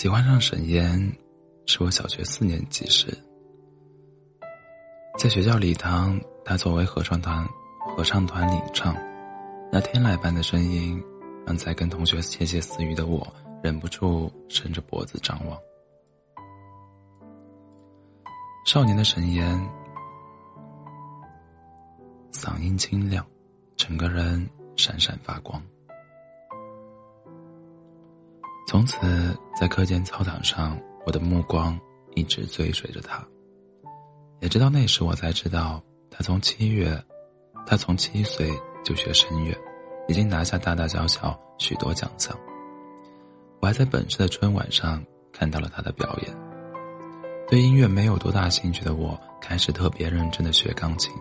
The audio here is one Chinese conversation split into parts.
喜欢上沈岩，是我小学四年级时，在学校礼堂，他作为合唱团合唱团领唱，那天籁般的声音，让在跟同学窃窃私语的我忍不住伸着脖子张望。少年的沈岩，嗓音清亮，整个人闪闪发光。从此，在课间操场上，我的目光一直追随着他。也直到那时，我才知道，他从七月，他从七岁就学声乐，已经拿下大大小小许多奖项。我还在本市的春晚上看到了他的表演。对音乐没有多大兴趣的我，开始特别认真的学钢琴。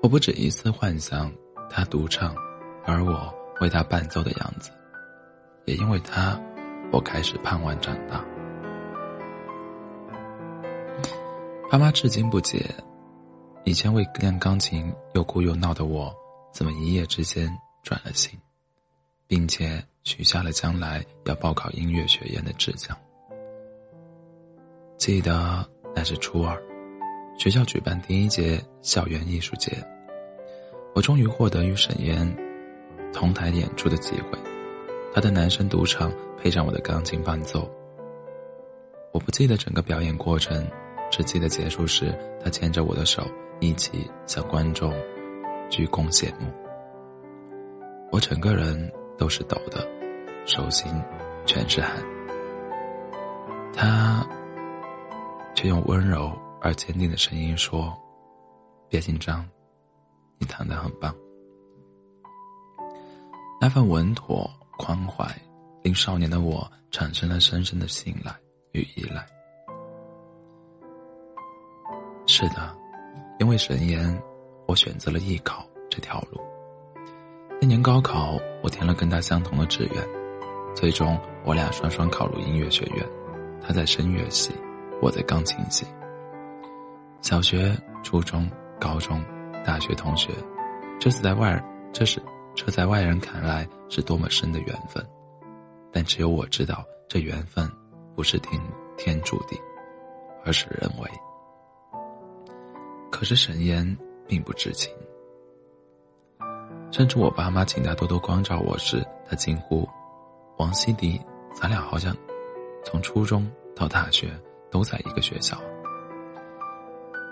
我不止一次幻想他独唱，而我为他伴奏的样子。也因为他，我开始盼望长大。爸妈至今不解，以前为练钢琴又哭又闹的我，怎么一夜之间转了心，并且许下了将来要报考音乐学院的志向。记得那是初二，学校举办第一届校园艺术节，我终于获得与沈岩同台演出的机会。他的男声独唱配上我的钢琴伴奏，我不记得整个表演过程，只记得结束时他牵着我的手一起向观众鞠躬谢幕。我整个人都是抖的，手心全是汗。他却用温柔而坚定的声音说：“别紧张，你弹得很棒。”那份稳妥。宽怀，令少年的我产生了深深的信赖与依赖。是的，因为神言，我选择了艺考这条路。那年高考，我填了跟他相同的志愿，最终我俩双双考入音乐学院。他在声乐系，我在钢琴系。小学、初中、高中、大学同学，这是在外，这是。这在外人看来是多么深的缘分，但只有我知道，这缘分不是天天注定，而是人为。可是沈岩并不知情，甚至我爸妈请他多多关照我时，他惊呼：“王希迪，咱俩好像从初中到大学都在一个学校。”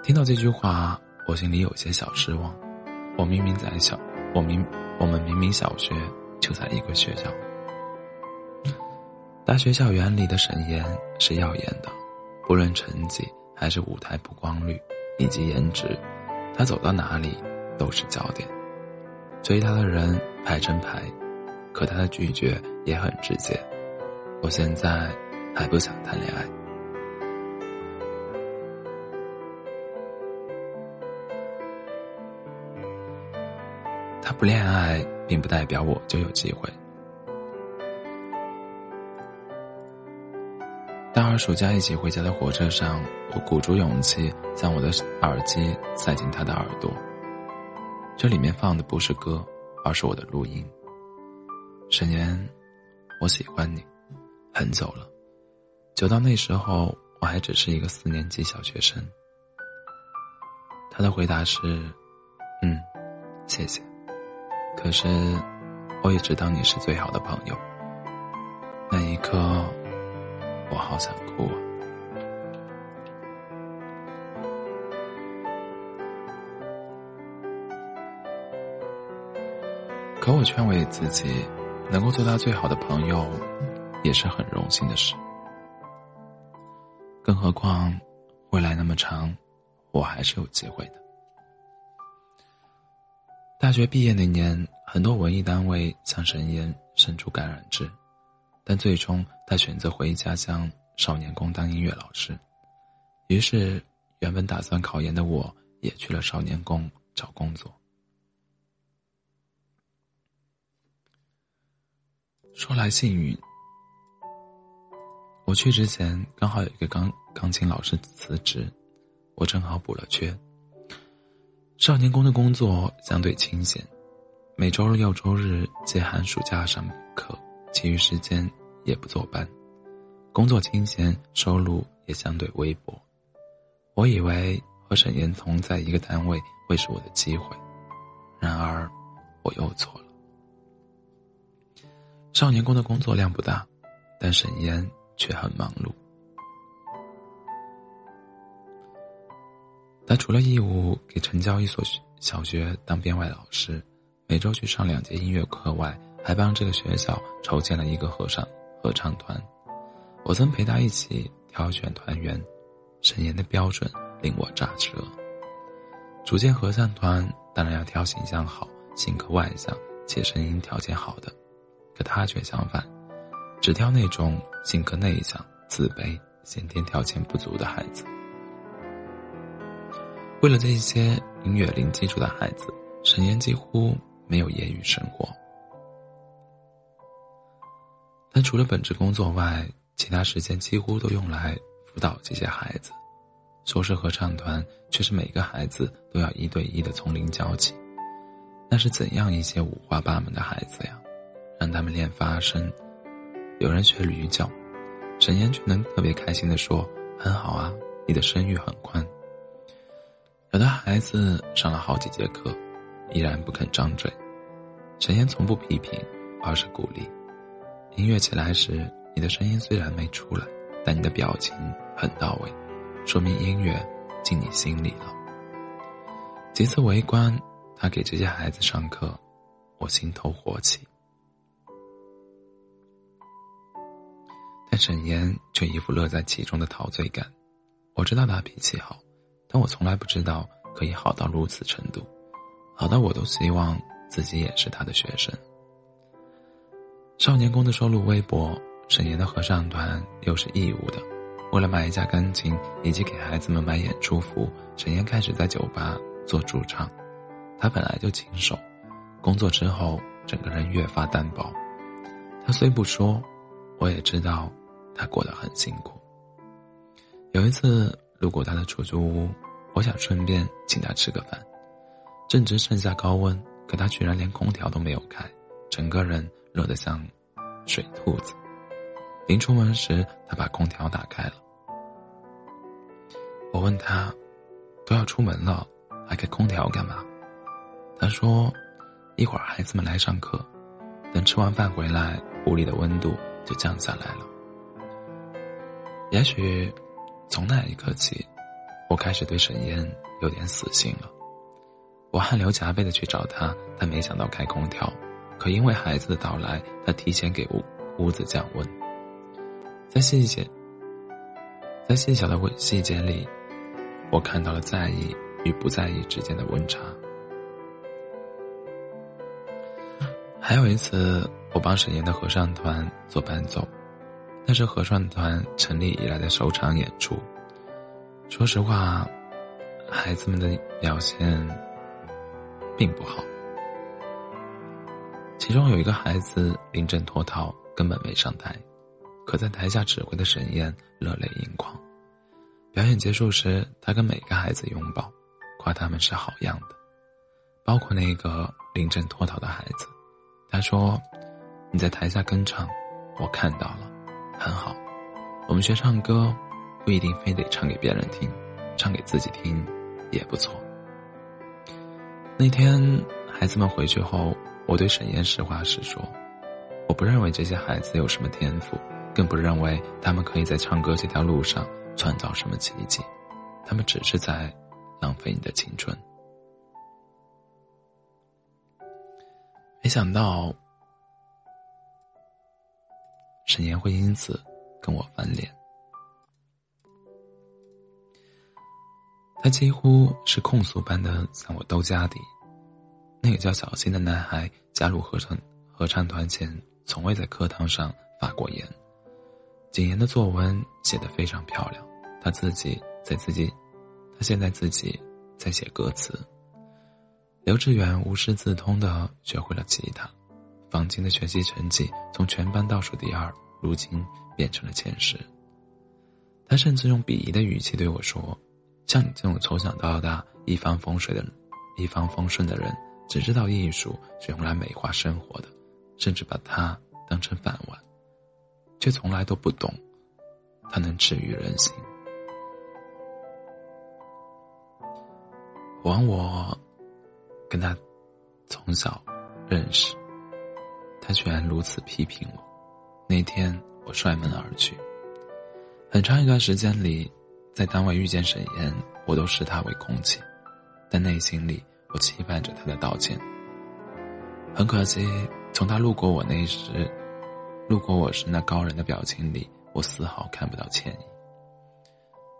听到这句话，我心里有些小失望。我明明在小，我明。我们明明小学就在一个学校，大学校园里的沈岩是耀眼的，不论成绩还是舞台曝光率以及颜值，他走到哪里都是焦点，追他的人排成排，可他的拒绝也很直接。我现在还不想谈恋爱。不恋爱，并不代表我就有机会。大二暑假一起回家的火车上，我鼓足勇气将我的耳机塞进他的耳朵。这里面放的不是歌，而是我的录音。沈岩，我喜欢你，很久了，久到那时候我还只是一个四年级小学生。他的回答是：“嗯，谢谢。”可是，我也知道你是最好的朋友。那一刻，我好想哭啊！可我劝慰自己，能够做他最好的朋友，也是很荣幸的事。更何况，未来那么长，我还是有机会的。大学毕业那年，很多文艺单位向沈岩伸出橄榄枝，但最终他选择回家乡少年宫当音乐老师。于是，原本打算考研的我，也去了少年宫找工作。说来幸运，我去之前刚好有一个钢钢琴老师辞职，我正好补了缺。少年宫的工作相对清闲，每周六周日接寒暑假上课，其余时间也不坐班，工作清闲，收入也相对微薄。我以为和沈岩同在一个单位会是我的机会，然而我又错了。少年宫的工作量不大，但沈岩却很忙碌。他除了义务给城郊一所小学当编外老师，每周去上两节音乐课外，还帮这个学校筹建了一个合唱合唱团。我曾陪他一起挑选团员，沈岩的标准令我咋舌。组建合唱团当然要挑形象好、性格外向且声音条件好的，可他却相反，只挑那种性格内向、自卑、先天条件不足的孩子。为了这些音乐零基础的孩子，沈岩几乎没有业余生活。但除了本职工作外，其他时间几乎都用来辅导这些孩子。说是合唱团，却是每个孩子都要一对一的从零教起。那是怎样一些五花八门的孩子呀？让他们练发声，有人学驴叫，沈岩却能特别开心的说：“很好啊，你的声域很宽。”有的孩子上了好几节课，依然不肯张嘴。陈岩从不批评，而是鼓励。音乐起来时，你的声音虽然没出来，但你的表情很到位，说明音乐进你心里了。几次围观他给这些孩子上课，我心头火起。但沈岩却一副乐在其中的陶醉感。我知道他脾气好。但我从来不知道可以好到如此程度，好到我都希望自己也是他的学生。少年宫的收入微薄，沈岩的合唱团又是义务的，为了买一架钢琴以及给孩子们买演出服，沈岩开始在酒吧做驻唱。他本来就清瘦，工作之后整个人越发单薄。他虽不说，我也知道他过得很辛苦。有一次。路过他的出租屋，我想顺便请他吃个饭。正值盛夏高温，可他居然连空调都没有开，整个人热得像水兔子。临出门时，他把空调打开了。我问他：“都要出门了，还开空调干嘛？”他说：“一会儿孩子们来上课，等吃完饭回来，屋里的温度就降下来了。”也许。从那一刻起，我开始对沈烟有点死心了。我汗流浃背的去找他，但没想到开空调，可因为孩子的到来，他提前给屋屋子降温。在细节，在细小的细细节里，我看到了在意与不在意之间的温差。还有一次，我帮沈岩的合唱团做伴奏。那是合唱团成立以来的首场演出。说实话，孩子们的表现并不好。其中有一个孩子临阵脱逃，根本没上台，可在台下指挥的沈燕热泪盈眶。表演结束时，他跟每个孩子拥抱，夸他们是好样的，包括那个临阵脱逃的孩子。他说：“你在台下跟唱，我看到了。”很好，我们学唱歌，不一定非得唱给别人听，唱给自己听也不错。那天孩子们回去后，我对沈岩实话实说：我不认为这些孩子有什么天赋，更不认为他们可以在唱歌这条路上创造什么奇迹，他们只是在浪费你的青春。没想到。沈岩会因此跟我翻脸，他几乎是控诉般的向我兜家底。那个叫小新的男孩加入合唱合唱团前，从未在课堂上发过言。谨言的作文写得非常漂亮，他自己在自己，他现在自己在写歌词。刘志远无师自通的学会了吉他。房间的学习成绩从全班倒数第二，如今变成了前十。他甚至用鄙夷的语气对我说：“像你这种从小到大一帆风顺的，一帆风顺的人，只知道艺术是用来美化生活的，甚至把它当成饭碗，却从来都不懂他能治愈人心。我忘我跟他从小认识，他居然如此批评我。那天我摔门而去。很长一段时间里，在单位遇见沈岩，我都视他为空气，但内心里我期盼着他的道歉。很可惜，从他路过我那时，路过我时那高人的表情里，我丝毫看不到歉意。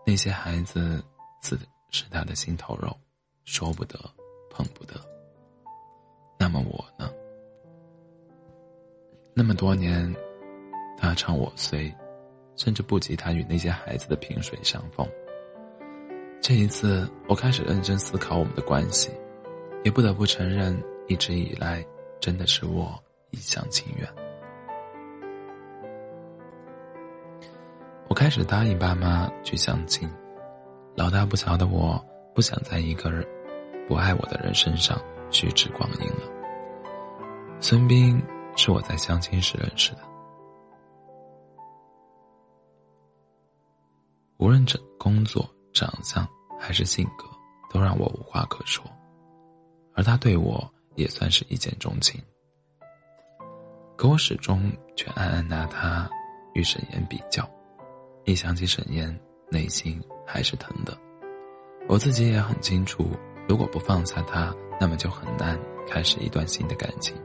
那些孩子，自是他的心头肉，说不得，碰不得。那么我呢？那么多年，他唱我虽。甚至不及他与那些孩子的萍水相逢。这一次，我开始认真思考我们的关系，也不得不承认，一直以来真的是我一厢情愿。我开始答应爸妈去相亲，老大不小的我不想在一个人不爱我的人身上虚掷光阴了。孙斌是我在相亲时认识的。无论这工作、长相还是性格，都让我无话可说，而他对我也算是一见钟情。可我始终却暗暗拿他与沈岩比较，一想起沈岩，内心还是疼的。我自己也很清楚，如果不放下他，那么就很难开始一段新的感情。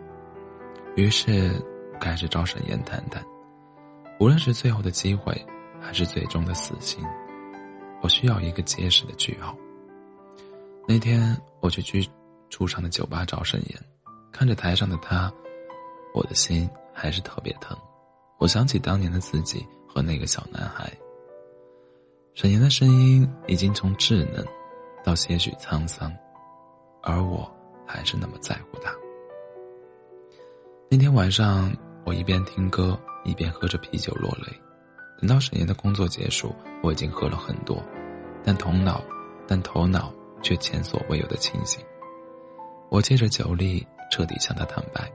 于是，开始找沈岩谈谈，无论是最后的机会。还是最终的死心，我需要一个结实的句号。那天我去居出场的酒吧找沈岩，看着台上的他，我的心还是特别疼。我想起当年的自己和那个小男孩。沈岩的声音已经从稚嫩到些许沧桑，而我还是那么在乎他。那天晚上，我一边听歌一边喝着啤酒落泪。等到沈岩的工作结束，我已经喝了很多，但头脑，但头脑却前所未有的清醒。我借着酒力，彻底向他坦白：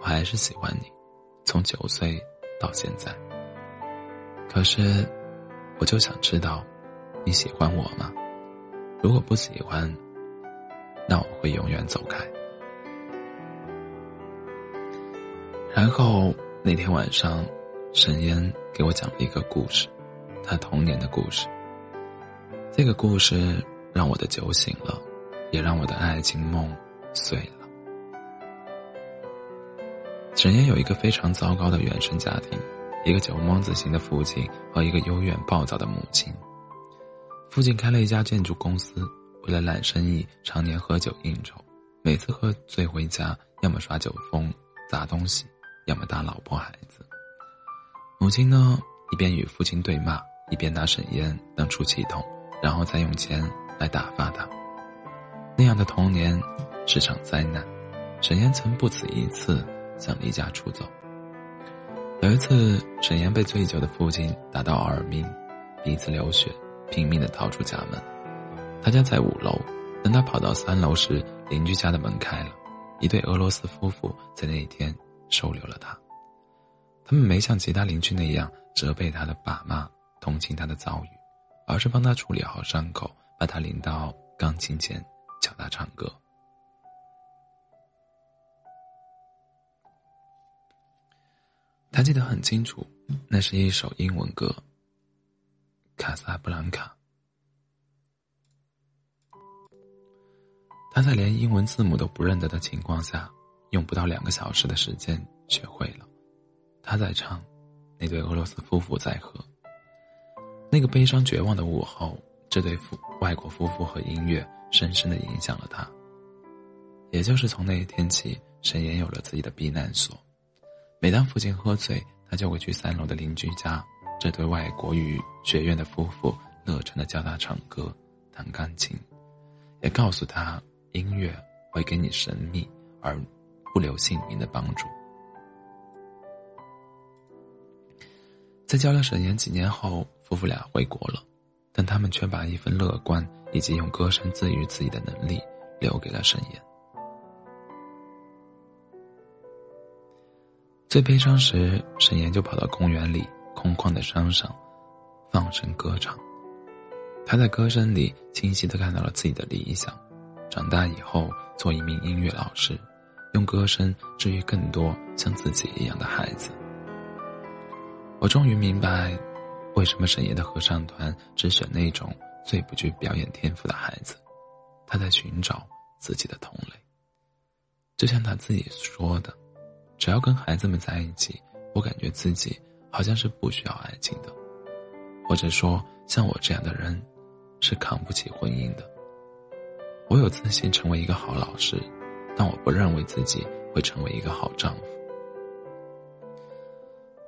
我还是喜欢你，从九岁到现在。可是，我就想知道，你喜欢我吗？如果不喜欢，那我会永远走开。然后那天晚上。沈烟给我讲了一个故事，他童年的故事。这个故事让我的酒醒了，也让我的爱情梦碎了。沈烟有一个非常糟糕的原生家庭，一个酒蒙子型的父亲和一个幽怨暴躁的母亲。父亲开了一家建筑公司，为了揽生意，常年喝酒应酬，每次喝醉回家，要么耍酒疯砸东西，要么打老婆孩子。母亲呢，一边与父亲对骂，一边拿沈烟当出气筒，然后再用钱来打发他。那样的童年是场灾难。沈烟曾不止一次想离家出走。有一次，沈烟被醉酒的父亲打到耳鸣，鼻子流血，拼命的逃出家门。他家在五楼，等他跑到三楼时，邻居家的门开了，一对俄罗斯夫妇在那一天收留了他。他们没像其他邻居那样责备他的爸妈，同情他的遭遇，而是帮他处理好伤口，把他领到钢琴前教他唱歌。他记得很清楚，那是一首英文歌，《卡萨布兰卡》。他在连英文字母都不认得的情况下，用不到两个小时的时间学会了。他在唱，那对俄罗斯夫妇在喝。那个悲伤绝望的午后，这对夫外国夫妇和音乐深深的影响了他。也就是从那一天起，沈岩有了自己的避难所。每当父亲喝醉，他就会去三楼的邻居家。这对外国语学院的夫妇热忱的教他唱歌、弹钢琴，也告诉他音乐会给你神秘而不留姓名的帮助。在教了沈岩几年后，夫妇俩回国了，但他们却把一份乐观以及用歌声治愈自己的能力留给了沈岩。最悲伤时，沈岩就跑到公园里空旷的山上，放声歌唱。他在歌声里清晰的看到了自己的理想：长大以后做一名音乐老师，用歌声治愈更多像自己一样的孩子。我终于明白，为什么沈岩的合唱团只选那种最不具表演天赋的孩子。他在寻找自己的同类。就像他自己说的：“只要跟孩子们在一起，我感觉自己好像是不需要爱情的，或者说，像我这样的人，是扛不起婚姻的。我有自信成为一个好老师，但我不认为自己会成为一个好丈夫。”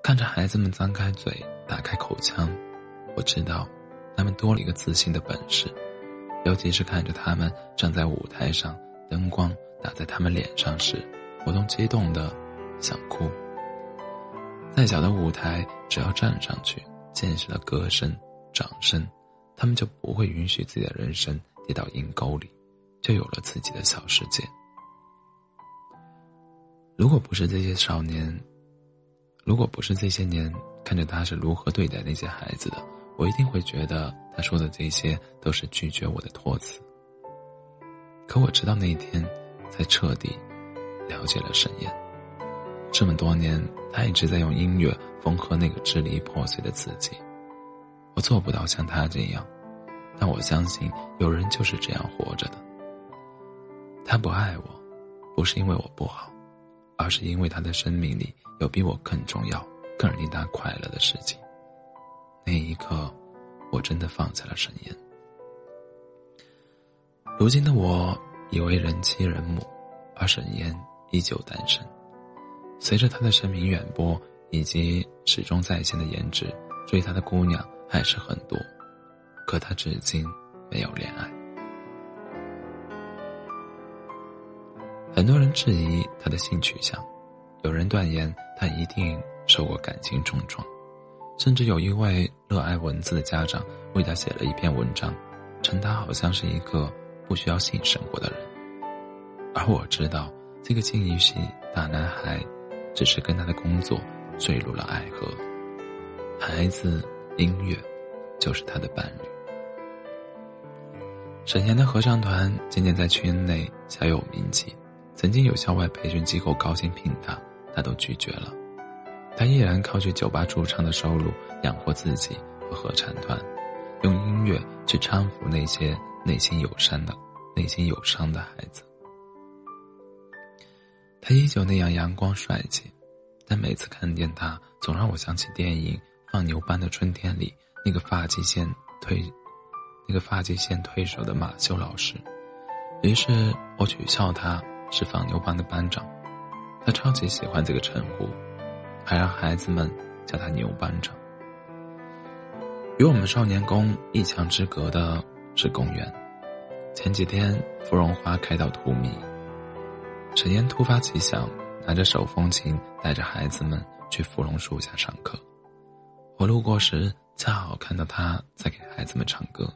看着孩子们张开嘴、打开口腔，我知道，他们多了一个自信的本事。尤其是看着他们站在舞台上，灯光打在他们脸上时，我都激动的想哭。再小的舞台，只要站上去，见识了歌声、掌声，他们就不会允许自己的人生跌到阴沟里，就有了自己的小世界。如果不是这些少年。如果不是这些年看着他是如何对待那些孩子的，我一定会觉得他说的这些都是拒绝我的托词。可我直到那一天，才彻底了解了沈燕。这么多年，他一直在用音乐缝合那个支离破碎的自己。我做不到像他这样，但我相信有人就是这样活着的。他不爱我，不是因为我不好。而是因为他的生命里有比我更重要、更令他快乐的事情。那一刻，我真的放下了沈烟。如今的我已为人妻人母，而沈烟依旧单身。随着他的声名远播以及始终在线的颜值，追他的姑娘还是很多，可他至今没有恋爱。很多人质疑他的性取向，有人断言他一定受过感情重创，甚至有一位热爱文字的家长为他写了一篇文章，称他好像是一个不需要性生活的人。而我知道，这个金鱼系大男孩，只是跟他的工作坠入了爱河，孩子、音乐，就是他的伴侣。沈岩的合唱团渐渐在圈内小有名气。曾经有校外培训机构高薪聘他，他都拒绝了。他依然靠去酒吧驻唱的收入养活自己和合唱团，用音乐去搀扶那些内心有伤的、内心有伤的孩子。他依旧那样阳光帅气，但每次看见他，总让我想起电影《放牛班的春天》里那个发际线退、那个发际线退守的马修老师。于是我取笑他。是放牛班的班长，他超级喜欢这个称呼，还让孩子们叫他牛班长。与我们少年宫一墙之隔的是公园。前几天芙蓉花开到荼蘼，陈烟突发奇想，拿着手风琴带着孩子们去芙蓉树下上课。我路过时，恰好看到他在给孩子们唱歌。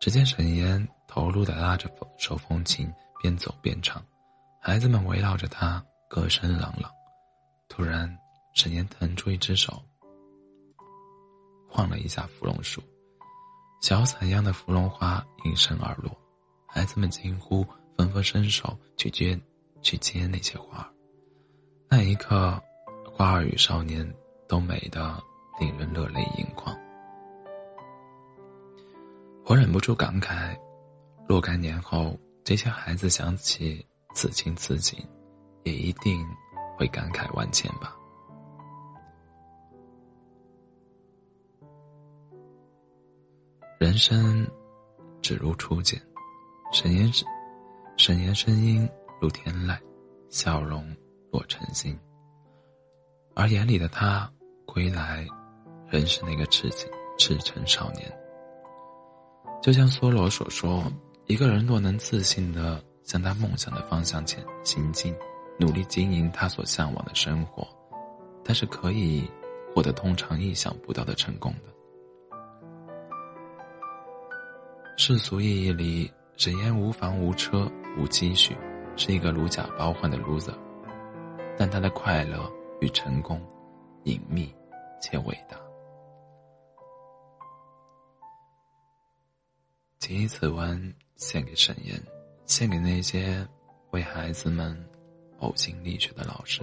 只见沈岩投入的拉着手风琴，边走边唱，孩子们围绕着他，歌声朗朗。突然，沈岩腾出一只手，晃了一下芙蓉树，小伞一样的芙蓉花应声而落，孩子们惊呼，纷纷伸手去接，去接那些花儿。那一刻，花儿与少年都美得令人热泪盈眶。我忍不住感慨：若干年后，这些孩子想起此情此景，也一定会感慨万千吧。人生只如初见，沈岩声，沈岩声音如天籁，笑容若晨星。而眼里的他归来，仍是那个赤情赤诚少年。就像梭罗所说：“一个人若能自信的向他梦想的方向前行进，努力经营他所向往的生活，他是可以获得通常意想不到的成功的。”世俗意义里，沈岩无房无车无积蓄，是一个如假包换的 loser，但他的快乐与成功，隐秘且伟大。谨以此文献给沈岩，献给那些为孩子们呕心沥血的老师。